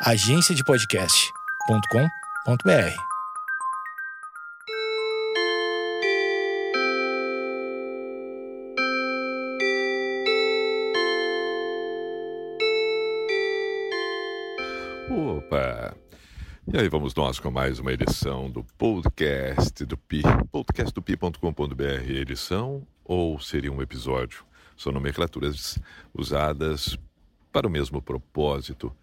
agenciadepodcast.com.br. Opa! E aí vamos nós com mais uma edição do podcast do Pi, podcastdopi.com.br, edição ou seria um episódio? São nomenclaturas usadas para o mesmo propósito,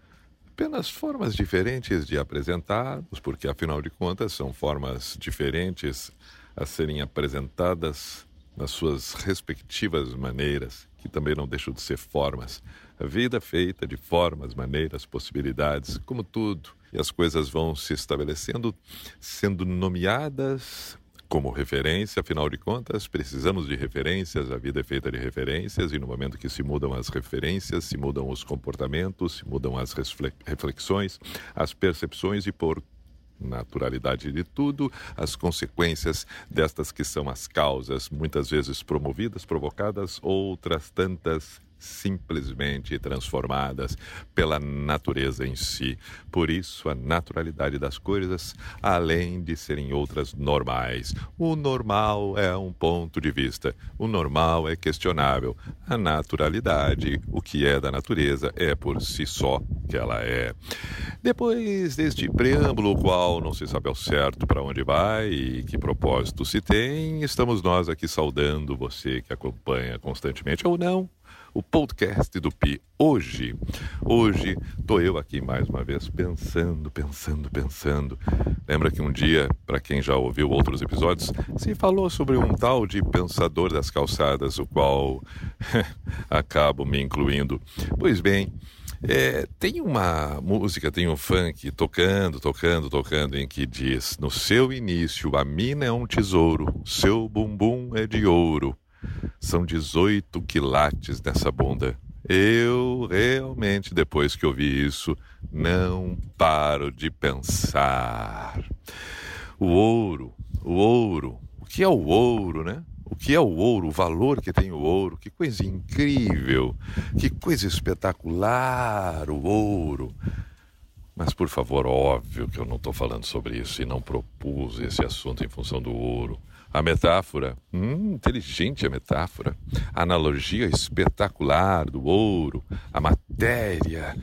apenas formas diferentes de apresentarmos, porque afinal de contas são formas diferentes a serem apresentadas nas suas respectivas maneiras, que também não deixam de ser formas. A vida é feita de formas, maneiras, possibilidades, como tudo e as coisas vão se estabelecendo, sendo nomeadas como referência, afinal de contas, precisamos de referências, a vida é feita de referências, e no momento que se mudam as referências, se mudam os comportamentos, se mudam as reflexões, as percepções e por naturalidade de tudo, as consequências destas que são as causas, muitas vezes promovidas, provocadas, outras tantas simplesmente transformadas pela natureza em si. Por isso, a naturalidade das coisas, além de serem outras normais. O normal é um ponto de vista, o normal é questionável. A naturalidade, o que é da natureza, é por si só que ela é. Depois deste preâmbulo, o qual não se sabe ao certo para onde vai e que propósito se tem, estamos nós aqui saudando você que acompanha constantemente ou não o podcast do Pi. Hoje, hoje estou eu aqui mais uma vez pensando, pensando, pensando. Lembra que um dia, para quem já ouviu outros episódios, se falou sobre um tal de pensador das calçadas, o qual acabo me incluindo. Pois bem, é, tem uma música, tem um funk tocando, tocando, tocando, em que diz: No seu início, a mina é um tesouro, seu bumbum é de ouro. São 18 quilates nessa bunda. Eu realmente, depois que ouvi isso, não paro de pensar. O ouro, o ouro, o que é o ouro, né? O que é o ouro, o valor que tem o ouro, que coisa incrível, que coisa espetacular o ouro. Mas, por favor, óbvio que eu não estou falando sobre isso e não propus esse assunto em função do ouro. A metáfora, hum, inteligente a metáfora. A analogia espetacular do ouro, a matéria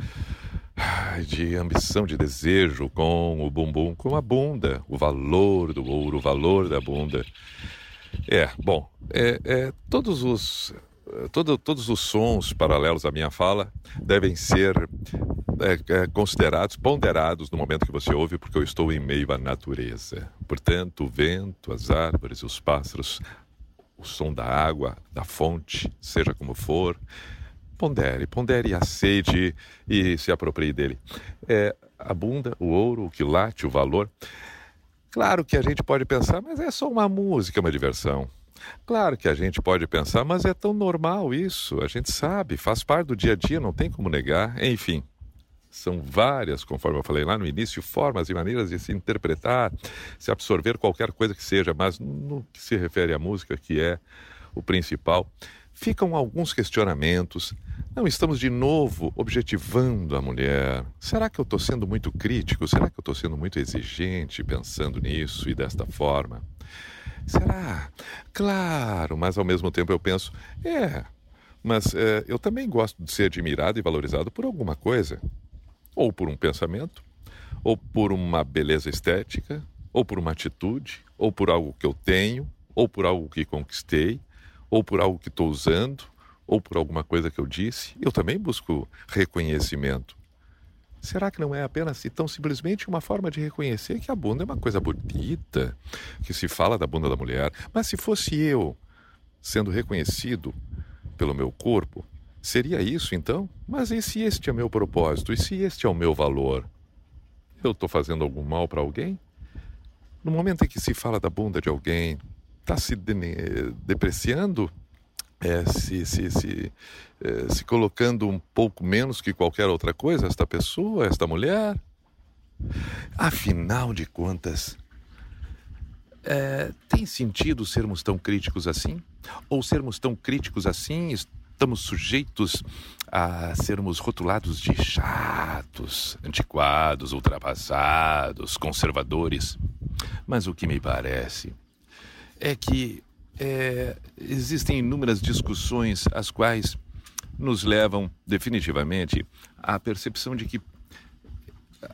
de ambição, de desejo com o bumbum, com a bunda, o valor do ouro, o valor da bunda. É, bom, é, é todos os todo, todos os sons paralelos à minha fala devem ser é, é, considerados, ponderados no momento que você ouve, porque eu estou em meio à natureza. Portanto, o vento, as árvores, os pássaros, o som da água, da fonte, seja como for, pondere, pondere, aceite e se aproprie dele. É, a bunda, o ouro, o quilate, o valor. Claro que a gente pode pensar, mas é só uma música, uma diversão. Claro que a gente pode pensar, mas é tão normal isso, a gente sabe, faz parte do dia a dia, não tem como negar. Enfim, são várias, conforme eu falei lá no início, formas e maneiras de se interpretar, se absorver qualquer coisa que seja, mas no que se refere à música, que é o principal, ficam alguns questionamentos. Não estamos de novo objetivando a mulher. Será que eu estou sendo muito crítico? Será que eu estou sendo muito exigente pensando nisso e desta forma? Será? Claro, mas ao mesmo tempo eu penso, é, mas é, eu também gosto de ser admirado e valorizado por alguma coisa. Ou por um pensamento, ou por uma beleza estética, ou por uma atitude, ou por algo que eu tenho, ou por algo que conquistei, ou por algo que estou usando, ou por alguma coisa que eu disse. Eu também busco reconhecimento. Será que não é apenas tão simplesmente uma forma de reconhecer que a bunda é uma coisa bonita, que se fala da bunda da mulher? Mas se fosse eu sendo reconhecido pelo meu corpo, seria isso então? Mas e se este é meu propósito? E se este é o meu valor? Eu estou fazendo algum mal para alguém? No momento em que se fala da bunda de alguém, está se de depreciando é, se, se, se, é, se colocando um pouco menos que qualquer outra coisa, esta pessoa, esta mulher. Afinal de contas, é, tem sentido sermos tão críticos assim? Ou sermos tão críticos assim estamos sujeitos a sermos rotulados de chatos, antiquados, ultrapassados, conservadores. Mas o que me parece é que é, existem inúmeras discussões as quais nos levam definitivamente à percepção de que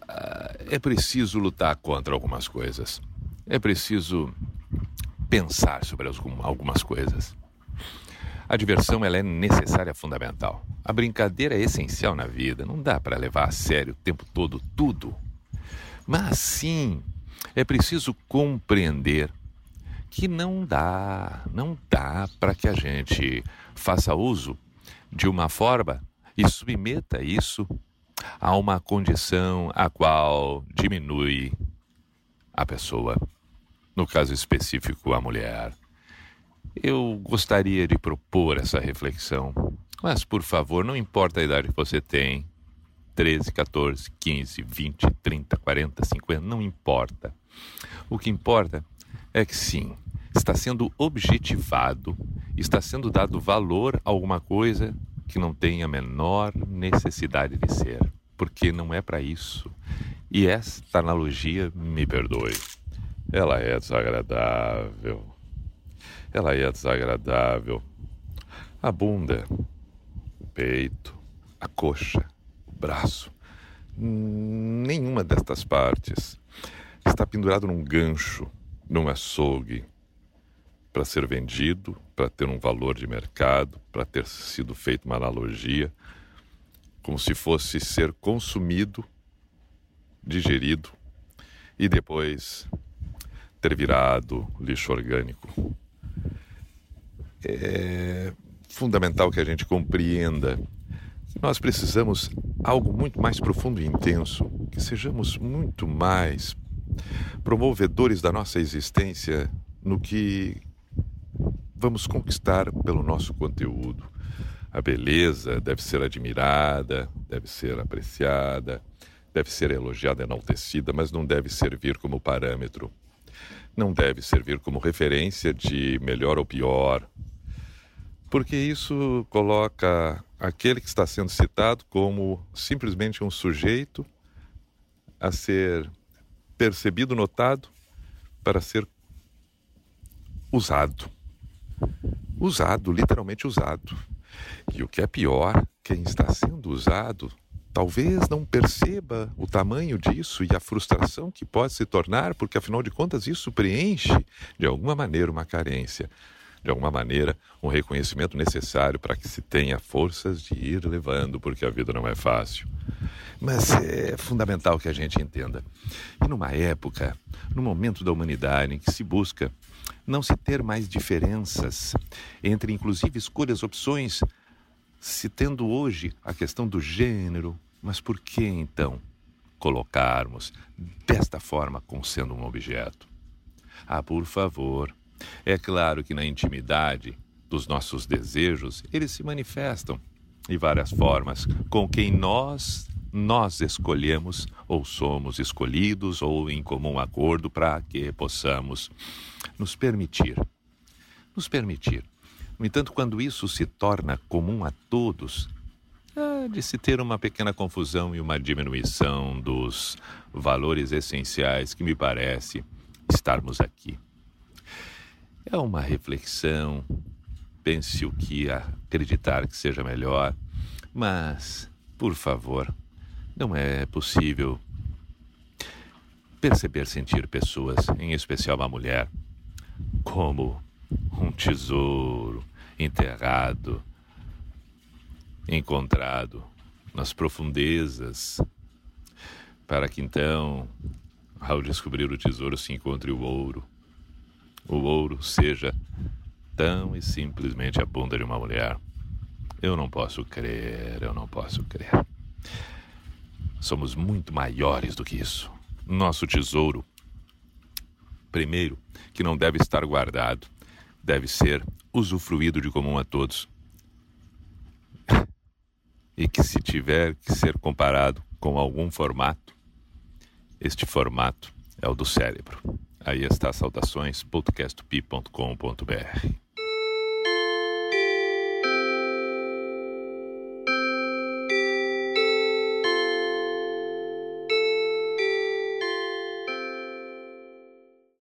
ah, é preciso lutar contra algumas coisas. É preciso pensar sobre algumas coisas. A diversão ela é necessária, fundamental. A brincadeira é essencial na vida. Não dá para levar a sério o tempo todo tudo. Mas sim, é preciso compreender que não dá, não dá para que a gente faça uso de uma forma e submeta isso a uma condição a qual diminui a pessoa, no caso específico a mulher. Eu gostaria de propor essa reflexão, mas por favor, não importa a idade que você tem 13, 14, 15, 20, 30, 40, 50, não importa. O que importa é que sim, está sendo objetivado, está sendo dado valor a alguma coisa que não tem a menor necessidade de ser, porque não é para isso. E esta analogia, me perdoe, ela é desagradável. Ela é desagradável. A bunda, o peito, a coxa, o braço, nenhuma destas partes está pendurado num gancho, num açougue, para ser vendido, para ter um valor de mercado, para ter sido feita uma analogia, como se fosse ser consumido, digerido e depois ter virado lixo orgânico é fundamental que a gente compreenda nós precisamos algo muito mais profundo e intenso, que sejamos muito mais promovedores da nossa existência no que vamos conquistar pelo nosso conteúdo. A beleza deve ser admirada, deve ser apreciada, deve ser elogiada, enaltecida, mas não deve servir como parâmetro. Não deve servir como referência de melhor ou pior, porque isso coloca aquele que está sendo citado como simplesmente um sujeito a ser percebido, notado, para ser usado. Usado, literalmente usado. E o que é pior, quem está sendo usado talvez não perceba o tamanho disso e a frustração que pode se tornar, porque afinal de contas isso preenche de alguma maneira uma carência de alguma maneira, um reconhecimento necessário para que se tenha forças de ir levando, porque a vida não é fácil. Mas é fundamental que a gente entenda. E numa época, num momento da humanidade em que se busca não se ter mais diferenças entre, inclusive, escolhas, opções, se tendo hoje a questão do gênero, mas por que então colocarmos desta forma como sendo um objeto? Ah, por favor, é claro que na intimidade dos nossos desejos, eles se manifestam de várias formas com quem nós nós escolhemos ou somos escolhidos ou em comum acordo para que possamos nos permitir. Nos permitir. No entanto, quando isso se torna comum a todos, é de se ter uma pequena confusão e uma diminuição dos valores essenciais que me parece estarmos aqui. É uma reflexão. Pense o que acreditar que seja melhor, mas, por favor, não é possível perceber sentir pessoas, em especial uma mulher, como um tesouro enterrado, encontrado nas profundezas, para que então, ao descobrir o tesouro, se encontre o ouro o ouro seja tão e simplesmente a bunda de uma mulher. Eu não posso crer, eu não posso crer. Somos muito maiores do que isso. Nosso tesouro, primeiro, que não deve estar guardado, deve ser usufruído de comum a todos. E que se tiver que ser comparado com algum formato, este formato é o do cérebro. Aí está, saudações, podcastpi.com.br.